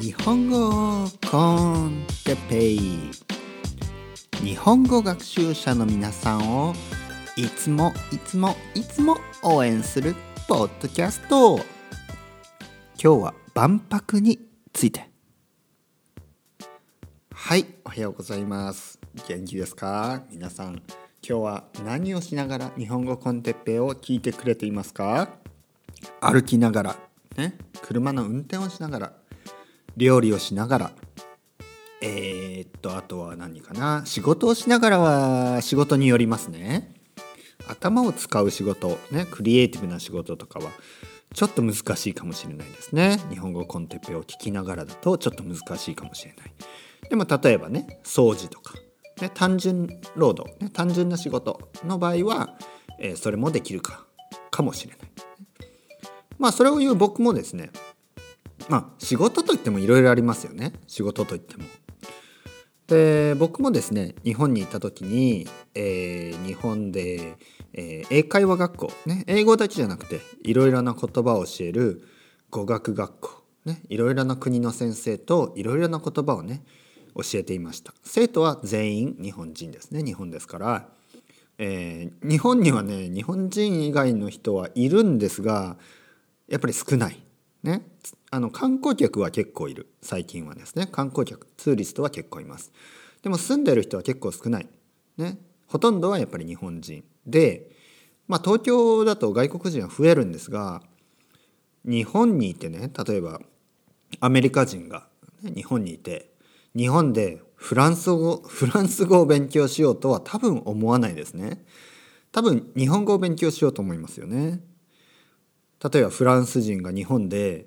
日本語コンテペイ。日本語学習者の皆さんをいつもいつもいつも応援するポッドキャスト今日は万博について。はいおはようございます。元気ですか？皆さん今日は何をしながら日本語コンテッペイを聞いてくれていますか？歩きながら。ね車の運転をしながら料理をしながらえー、っとあとは何かな仕事をしながらは仕事によりますね。頭を使う仕事ねクリエイティブな仕事とかはちょっと難しいかもしれないですね。日本語コンテッペを聞きながらだとちょっと難しいかもしれない。でも例えばね掃除とか、ね、単純労働、ね、単純な仕事の場合は、えー、それもできるかかもしれない。まあそれを言う僕もですねまあ仕事といってもいろいろありますよね。仕事といっても。で僕もですね日本にいた時に、えー、日本で、えー、英会話学校、ね、英語だけじゃなくていろいろな言葉を教える語学学校、ね、いろいろな国の先生といろいろな言葉をね教えていました。生徒は全員日本人ですね日本ですから、えー、日本にはね日本人以外の人はいるんですがやっぱり少ない。ね。あの観光客は結構いる。最近はですね。観光客ツーリストは結構います。でも住んでる人は結構少ない。ね。ほとんどはやっぱり日本人。でまあ東京だと外国人は増えるんですが日本にいてね例えばアメリカ人が、ね、日本にいて日本でフランス語フランス語を勉強しようとは多分思わないですね。多分日本語を勉強しようと思いますよね。例えばフランス人が日本で、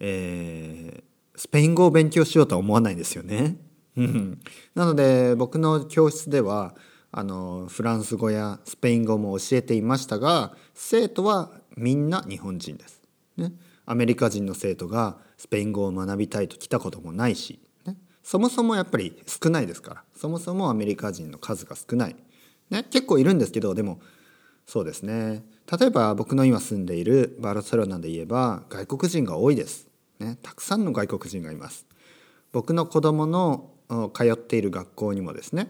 えー、スペイン語を勉強しようとは思わないんですよね。なので僕の教室ではあのフランス語やスペイン語も教えていましたが生徒はみんな日本人です。ね、アメリカ人の生徒がスペイン語を学びたいと来たこともないし、ね、そもそもやっぱり少ないですから。そもそもアメリカ人の数が少ない、ね、結構いるんですけどでもそうですね。例えば僕の今住んでいるバルセロナで言えば外国人が多いです、ね、たくさんの外国人がいます。僕の子供の通っている学校にもですね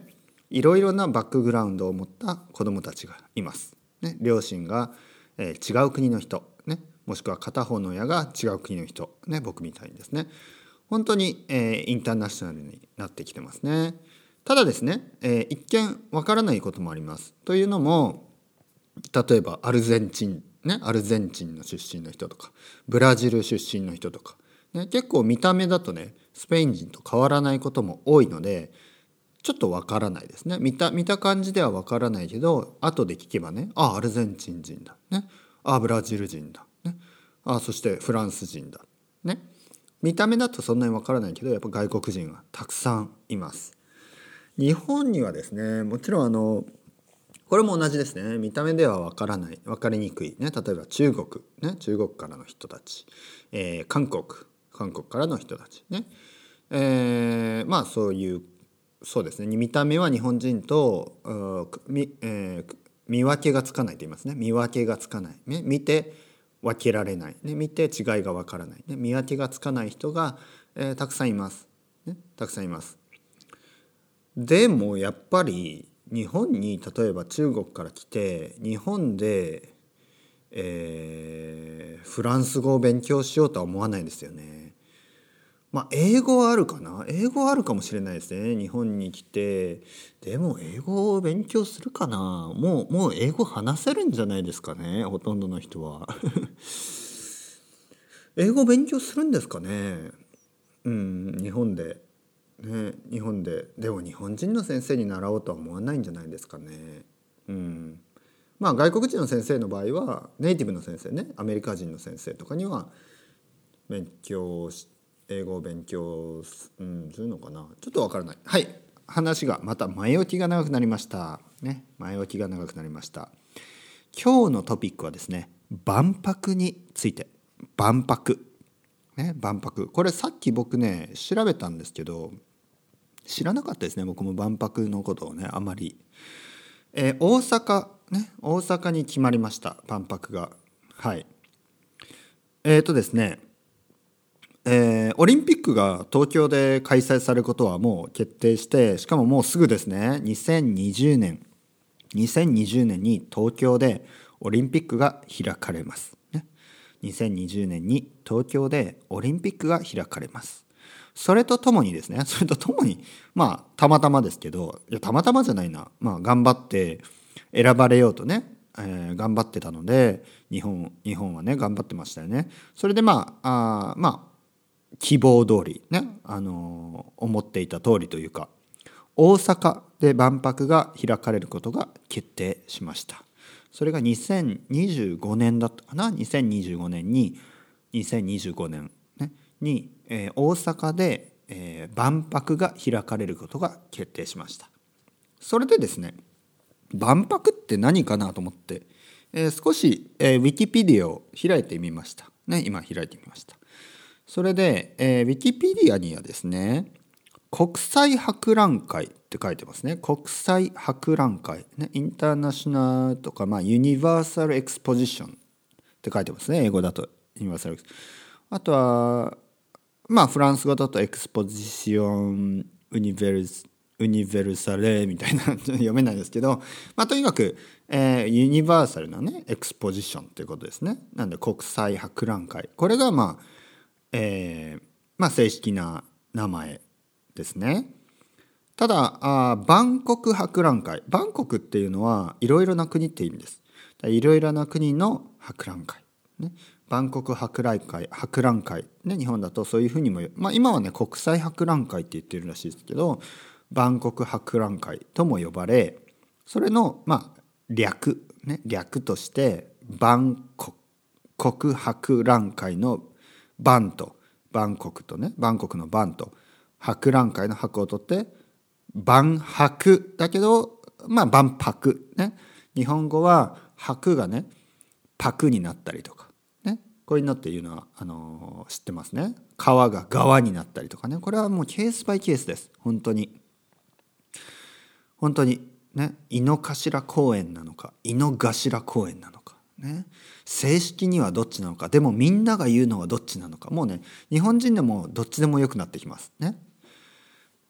いろいろなバックグラウンドを持った子供たちがいます、ね、両親が、えー、違う国の人、ね、もしくは片方の親が違う国の人、ね、僕みたいにですね。本当に、えー、インターナショナルになってきてますね。ただですね、えー、一見わからないこともあります。というのも例えばアルゼンチンねアルゼンチンの出身の人とかブラジル出身の人とか、ね、結構見た目だとねスペイン人と変わらないことも多いのでちょっとわからないですね。見た見た感じではわからないけど後で聞けばねあアルゼンチン人だねあブラジル人だねあそしてフランス人だね。見た目だとそんなにわからないけどやっぱ外国人はたくさんいます。日本にはですねもちろんあのこれも同じですね。見た目では分からない。分かりにくい、ね、例えば中国、ね、中国からの人たち、えー、韓国。韓国からの人たち。ね、えー、まあそういうそうですね。見た目は日本人と、えー、見分けがつかないと言いますね。見分けがつかない、ね、見て分けられない、ね、見て違いが分からない、ね、見分けがつかない人が、えー、たくさんいます、ね、たくさんいます。でもやっぱり日本に例えば中国から来て日本で、えー、フランス語を勉強しようとは思わないですよね。まあ英語はあるかな？英語はあるかもしれないですね。日本に来て。でも英語を勉強するかな？もうもう英語話せるんじゃないですかね？ほとんどの人は。英語勉強するんですかね？うん日本で。ね、日本ででも日本人の先生に習おうとは思わないんじゃないですかね。うん、まあ外国人の先生の場合はネイティブの先生ねアメリカ人の先生とかには勉強し英語を勉強、うん、するのかなちょっとわからない。はい話がまた前置きが長くなりました。ね前置きが長くなりました。今日のトピックはですね万博について万博ね、万博これさっき僕ね調べたんですけど知らなかったですね僕も万博のことをねあまり、えー、大阪ね大阪に決まりました万博が。はい。えっ、ー、とですねえー、オリンピックが東京で開催されることはもう決定してしかももうすぐですね2020年。2020年に東京でオリンピックが開かれます、ね、2020年に東京でオリンピックが開かれます。それとともにですねそれとともにまあたまたまですけどいやたまたまじゃないな。まあ頑張って選ばれようとね、えー、頑張ってたので日本日本はね頑張ってましたよね。それでまああまあ希望通りね、あの思っていた通りというか大阪で万博が開かれることが決定しました。それが2025年だったかな？2025年に2025年、ね、に、えー、大阪で、えー、万博が開かれることが決定しました。それでですね万博って何かなと思って、えー、少し、えー、ウィキペディアを開いてみました。ね今開いてみました。それで、えー、ウィキペディアにはですね国際博覧会って書いてますね。国際博覧会、ね、インターナショナルとか、まあ、ユニバーサルエクスポジションって書いてますね。英語だと universal あとはまあフランス語だと exposition univers universale みたいな読めないですけど、まあ、とにかく、えー、 universal なね exposition ということですね。なんで国際博覧会。これがまあえー、まあ、正式な名前ですね。ただあバンコク博覧会。バンコクっていうのはいろいろな国って意味です。いろいろな国の博覧会、ね、バンコク博覧会博覧会、ね、日本だとそういうふうにも、まあ、今はね国際博覧会って言ってるらしいですけどバンコク博覧会とも呼ばれそれの、まあ、略、ね、略としてバンコク博覧会のバンとバンコクとねバンコクのバンと博覧会の博を取って万博だけどまあ万博ね。日本語は博がねパになったりとか。こういうのっていうのはあの、知ってますね。川が川になったりとかね。これはもうケースバイケースです。本当に。本当にね井の頭公園なのか井の頭公園なのかね。正式にはどっちなのか。でもみんなが言うのはどっちなのか。もうね日本人でもどっちでもよくなってきます。ね。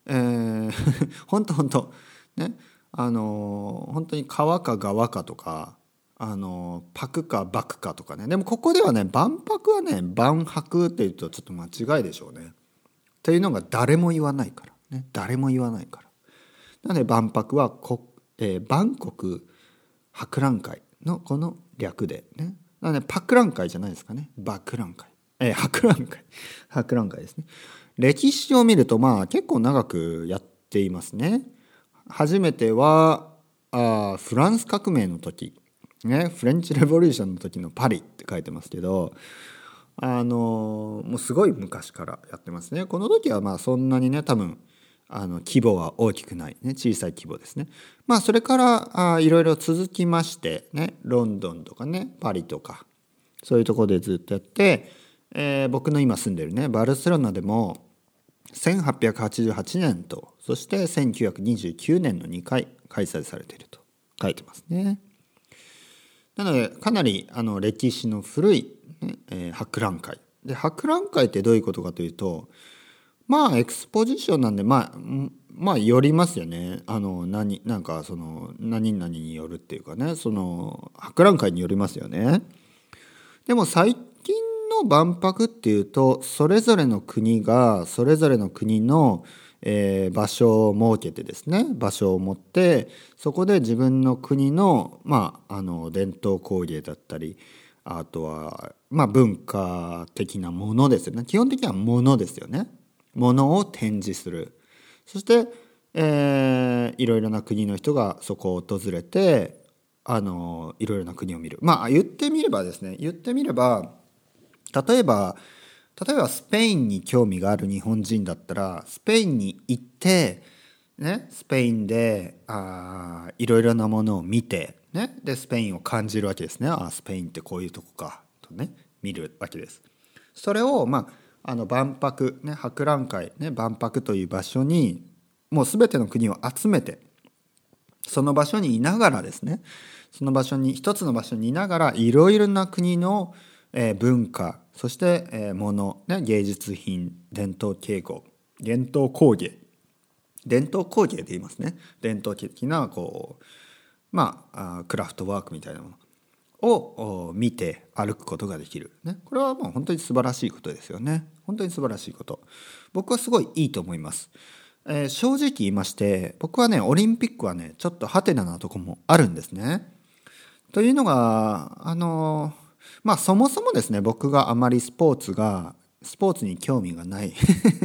えー、本当本当。ね。あの本当に川か川かとかあのパクかバクかとかね。でもここではね万博はね万博っていうとちょっと間違いでしょうね。っていうのが誰も言わないからね。誰も言わないから。なので万博はこ、えー、バンコク博覧会のこの略でね。なのでパックラン会じゃないですかね。バックラン会。えー、博覧会。博覧会ですね。歴史を見るとまあ結構長くやっていますね。初めてはあフランス革命の時ねフレンチレボリューションの時のパリって書いてますけどあのもうすごい昔からやってますねこの時はまあそんなにね多分あの規模は大きくない、ね、小さい規模ですね。まあそれからいろいろ続きましてねロンドンとかねパリとかそういうとこでずっとやって、えー、僕の今住んでるねバルセロナでも1888年とそして1929年の2回開催されていると書いてますね。なのでかなりあの歴史の古い、ねえー、博覧会。で博覧会ってどういうことかというとまあエクスポジションなんでまあまあよりますよね。あの何なんかその何々によるっていうかね。その博覧会によりますよね。でも最近の万博っていうとそれぞれの国がそれぞれの国の、えー、場所を設けてですね場所を持ってそこで自分の国の,、まあ、あの伝統工芸だったりあとは、まあ、文化的なものですよね。基本的にはものですよね。ものを展示する。そして、えー、いろいろな国の人がそこを訪れてあのいろいろな国を見る。まあ言ってみればですね言ってみれば例えば例えばスペインに興味がある日本人だったらスペインに行ってね、スペインであいろいろなものを見て、ね、でスペインを感じるわけですねあスペインってこういうとこかとね見るわけです。それをまああの万博、ね、博覧会、ね、万博という場所にもう全ての国を集めてその場所にいながらですねその場所に一つの場所にいながらいろいろな国の、え、文化そして、えー、物、ね、芸術品伝統敬語伝統工芸。伝統工芸で言いますね。伝統的なこうまあクラフトワークみたいなものを見て歩くことができる、ね、これはもう本当に素晴らしいことですよね。本当に素晴らしいこと。僕はすごいいいと思います、えー、正直言いまして僕はねオリンピックはねちょっとハテナなとこもあるんですね。というのがあのまあそもそもですね僕があまりスポーツがスポーツに興味がない。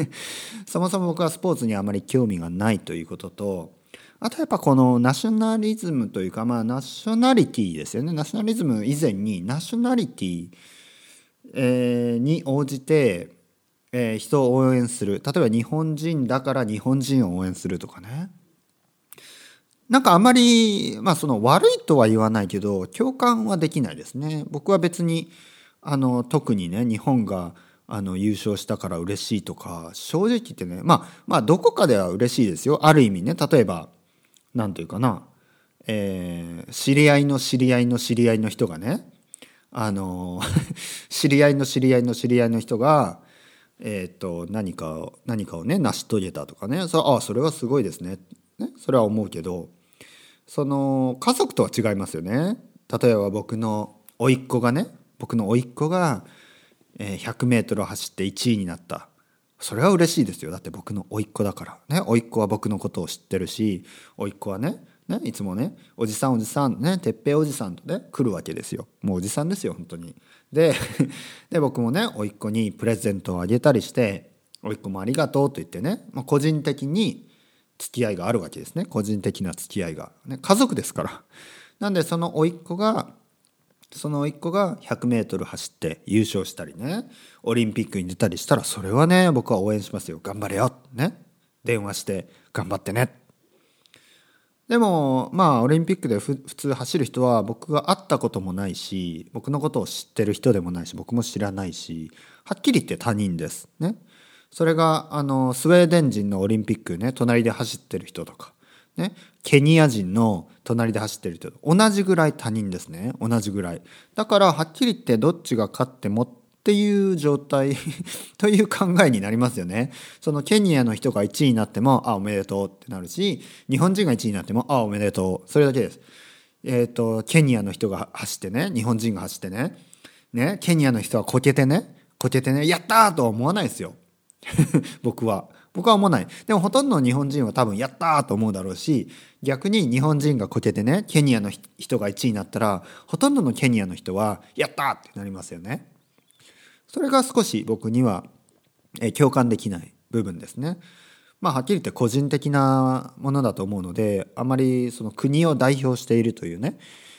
そもそも僕はスポーツにあまり興味がないということとあとやっぱこのナショナリズムというかまあナショナリティですよね。ナショナリズム以前にナショナリティ、えー、に応じて、え、人を応援する。例えば日本人だから日本人を応援するとかね。なんかあまりまあその悪いとは言わないけど共感はできないですね。僕は別にあの特にね日本があの優勝したから嬉しいとか正直言ってねまあまあどこかでは嬉しいですよ。ある意味ね例えば何て言うかな、えー、知り合いの知り合いの知り合いの人がねあの 知り合いの知り合いの知り合いの人がえっ、ー、と何かを何かをね成し遂げたとかねそああそれはすごいですね。ねそれは思うけどその家族とは違いますよね。例えば僕の甥っ子がね僕の甥っ子が 100m 走って1位になった。それは嬉しいですよ。だって僕の甥っ子だから。ね甥っ子は僕のことを知ってるし甥っ子はねねいつもねおじさんおじさんね哲平おじさんとね来るわけですよ。もうおじさんですよ本当に。でで僕もね甥っ子にプレゼントをあげたりして甥っ子もありがとうと言ってね、まあ、個人的に付き合いがあるわけですね。個人的な付き合いが、ね、家族ですから。なんでその甥っ子がその一個が 100m 走って優勝したりね。オリンピックに出たりしたらそれはね僕は応援しますよ。頑張れよ。ね。電話して頑張ってね。でもまあオリンピックで普通走る人は僕が会ったこともないし僕のことを知ってる人でもないし僕も知らないしはっきり言って他人です。ね。それがあのスウェーデン人のオリンピックね隣で走ってる人とかね、ケニア人の隣で走ってる人同じぐらい他人ですね同じぐらい。だからはっきり言ってどっちが勝ってもっていう状態 という考えになりますよね。そのケニアの人が1位になってもあおめでとうってなるし日本人が1位になってもあおめでとう。それだけです。えっ、ー、とケニアの人が走ってね日本人が走ってねねケニアの人はこけてねこけてねやったーとは思わないですよ。僕は僕は思わない。でもほとんどの日本人は多分やったーと思うだろうし、逆に日本人がこけてね、ケニアの人が1位になったら、ほとんどのケニアの人はやったーってなりますよね。それが少し僕には、え共感できない部分ですね。まあはっきり言って個人的なものだと思うので、あまりその国を代表しているというね、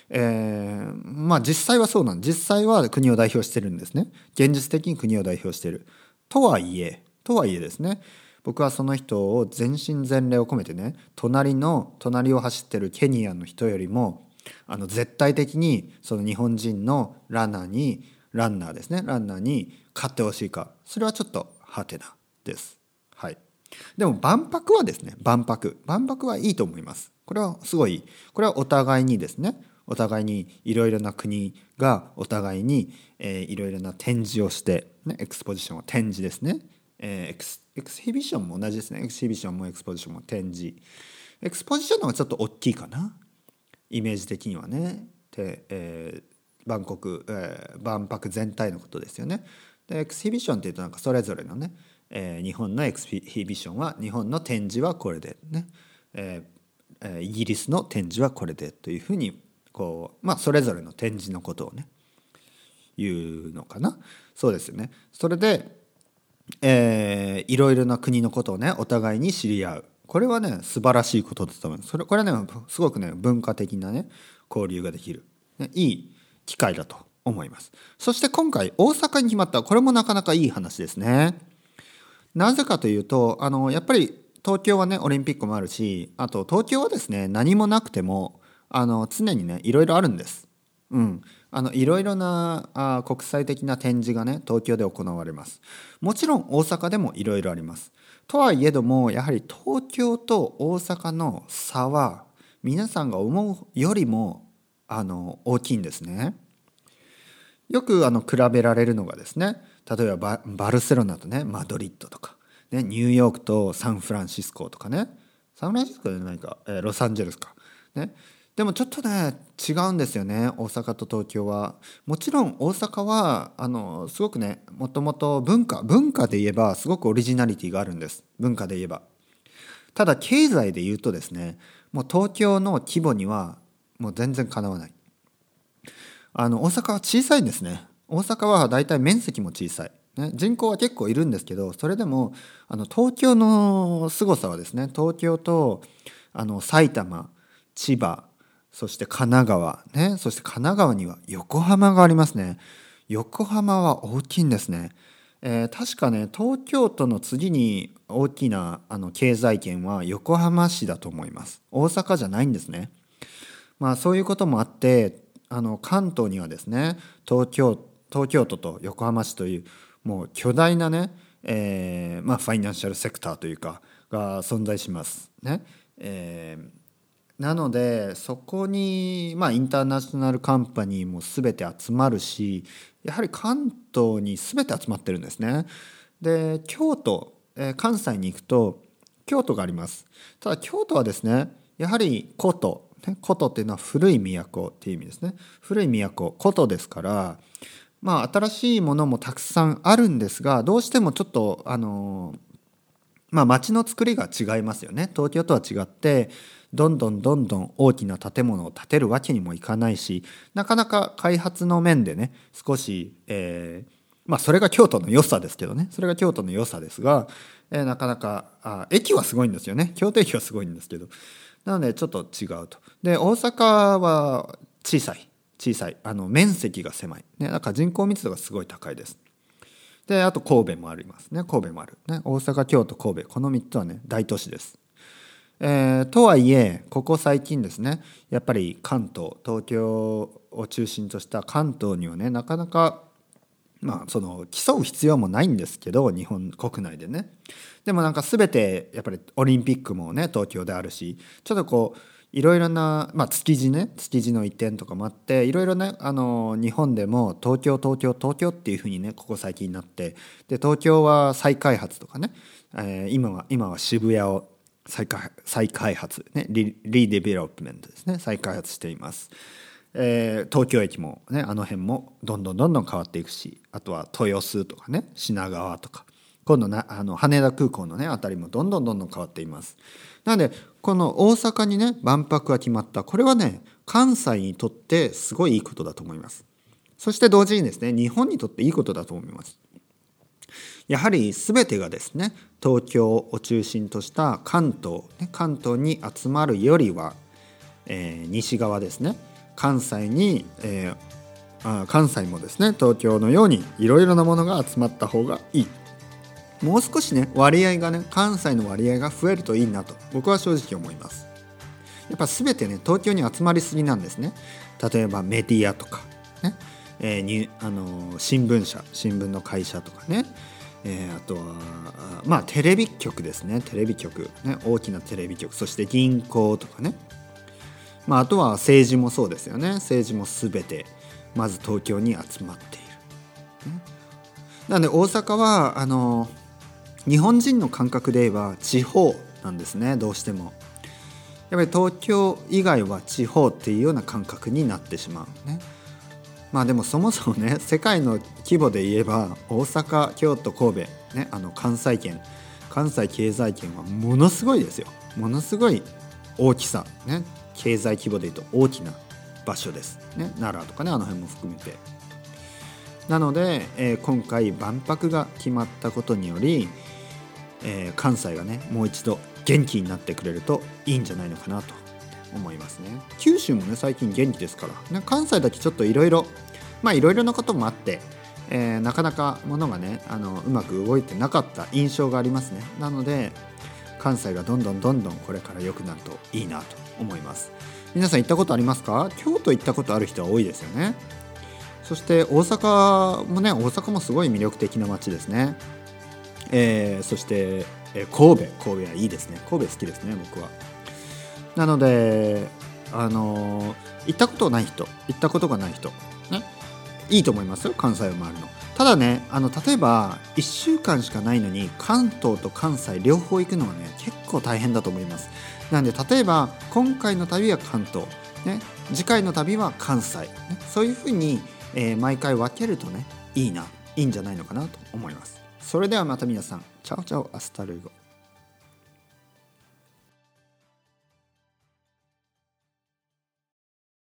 えー、まあ実際はそうなん実際は国を代表してるんですね。現実的に国を代表してる。とはいえ、とはいえですね、僕はその人を全身全霊を込めてね隣の隣を走ってるケニアの人よりもあの絶対的にその日本人のランナーにランナーですねランナーに勝ってほしいかそれはちょっとハテナです。はい、でも万博はですね万博万博はいいと思います。これはすごいこれはお互いにですねお互いにいろいろな国がお互いにいろいろな展示をして、ね、 exposition は展示ですね、えー、 ex exhibition も同じですね。 exhibition も exposition も展示。 exposition の方がちょっと大きいかな。イメージ的にはね。で、えー、バンコク、えー、万博全体のことですよね。で exhibition っていうとなんかそれぞれのね、えー、日本の exhibition は日本の展示はこれでね、えー、イギリスの展示はこれでというふうにこうまあそれぞれの展示のことをね言うのかな。そうですよね。それでえー、いろいろな国のことをねお互いに知り合う。これはね素晴らしいことだと思いますそれこれはねすごくね文化的なね交流ができる、ね、いい機会だと思います。そして今回大阪に決まった。これもなかなかいい話ですね。なぜかというとあのやっぱり東京はねオリンピックもあるしあと東京はですね何もなくてもあの常にねいろいろあるんです。うん。あのいろいろなあ国際的な展示がね東京で行われます。もちろん大阪でもいろいろあります。とはいえどもやはり東京と大阪の差は皆さんが思うよりもあの大きいんですね。よくあの比べられるのがですね例えばバルセロナとねマドリッドとか、ね、ニューヨークとサンフランシスコとかねサンフランシスコじゃないか、えー、ロサンゼルスか、ね、でもちょっとね違うんですよね大阪と東京は。もちろん大阪はあのすごくねもともと文化文化で言えばすごくオリジナリティがあるんです。文化で言えば。ただ経済で言うとですねもう東京の規模にはもう全然かなわない。あの大阪は小さいんですね。大阪はだいたい面積も小さい、ね、人口は結構いるんですけどそれでもあの東京の凄さはですね東京とあの埼玉千葉そして神奈川ね。そして神奈川には横浜がありますね。横浜は大きいんですね、えー、確かね東京都の次に大きなあの経済圏は横浜市だと思います。大阪じゃないんですね。まあそういうこともあってあの関東にはですね東京東京都と横浜市というもう巨大なね、えー、まあ、ファイナンシャルセクターというかが存在しますね。えーなのでそこに、まあ、インターナショナルカンパニーも全て集まるしやはり関東に全て集まってるんですね。で京都、えー、関西に行くと京都があります。ただ京都はですねやはり古都、ね、古都っていうのは古い都っていう意味ですね。古い都古都ですからまあ新しいものもたくさんあるんですがどうしてもちょっとあのまあ街の作りが違いますよね。東京とは違ってどんどんどんどん大きな建物を建てるわけにもいかないしなかなか開発の面でね少し、えー、まあそれが京都の良さですけどねそれが京都の良さですが、えー、なかなかあ駅はすごいんですよね京都駅はすごいんですけどなのでちょっと違うと。で大阪は小さい小さいあの面積が狭い、ね、だか人口密度がすごい高いです。であと神戸もありますね。神戸もある、ね、大阪京都神戸。この3つはね大都市です。えー、とはいえここ最近ですねやっぱり関東東京を中心とした関東にはねなかなかまあその競う必要もないんですけど日本国内でね。でもなんか全てやっぱりオリンピックもね東京であるしちょっとこういろいろな、まあ、築地ね築地の移転とかもあっていろいろねあの日本でも東京東京東京っていうふうにねここ最近になってで東京は再開発とかね、えー、今は今は渋谷を再開再開発、ね、 re redevelopment ですね再開発しています、えー、東京駅もねあの辺もどんどんどんどん変わっていくしあとは豊洲とかね品川とか今度なあの羽田空港のね辺りもどんどんどんどん変わっています。なのでこの大阪にね万博が決まった。これはね関西にとってすごいいいことだと思います。そして同時にですね日本にとっていいことだと思います。やはり全てがですね東京を中心とした関東、ね、関東に集まるよりは、えー、西側ですね関西に、えー、あ関西もですね東京のようにいろいろなものが集まった方がいい。もう少しね割合がね関西の割合が増えるといいなと僕は正直思います。やっぱ全てね東京に集まりすぎなんですね。例えばメディアとかね、えー、にあの新聞社新聞の会社とかね。えー、あとはまあテレビ局ですね。テレビ局、ね、大きなテレビ局。そして銀行とかね、まあ、あとは政治もそうですよね。政治も全てまず東京に集まっている。ね、なので大阪はあの日本人の感覚で言えば地方なんですねどうしても。やっぱり東京以外は地方っていうような感覚になってしまうね。まあでもそもそもね 世界の規模で言えば大阪京都神戸、ね、あの関西圏関西経済圏はものすごいですよものすごい大きさ、ね、経済規模で言うと大きな場所です、ね、奈良とかねあの辺も含めてなので、えー、今回万博が決まったことにより、えー、関西がねもう一度元気になってくれるといいんじゃないのかなと思いますね。九州もね最近元気ですから。ね関西だけちょっといろいろまあいろいろなこともあって、えー、なかなかものがねあのうまく動いてなかった印象がありますね。なので関西がどんどんどんどんこれから良くなるといいなと思います。皆さん行ったことありますか？京都行ったことある人は多いですよね。そして大阪もね大阪もすごい魅力的な街ですね。えー、そして、え、神戸神戸はいいですね。神戸好きですね僕は。なのであの行ったことない人行ったことがない人ねいいと思いますよ関西を回るの。ただねあの例えば1週間しかないのに関東と関西両方行くのはね結構大変だと思います。なんで例えば今回の旅は関東、ね、次回の旅は関西、ね、そういうふうに、えー、毎回分けるとねいいないいんじゃないのかなと思います。それではまた皆さん ciao ciao hasta luego。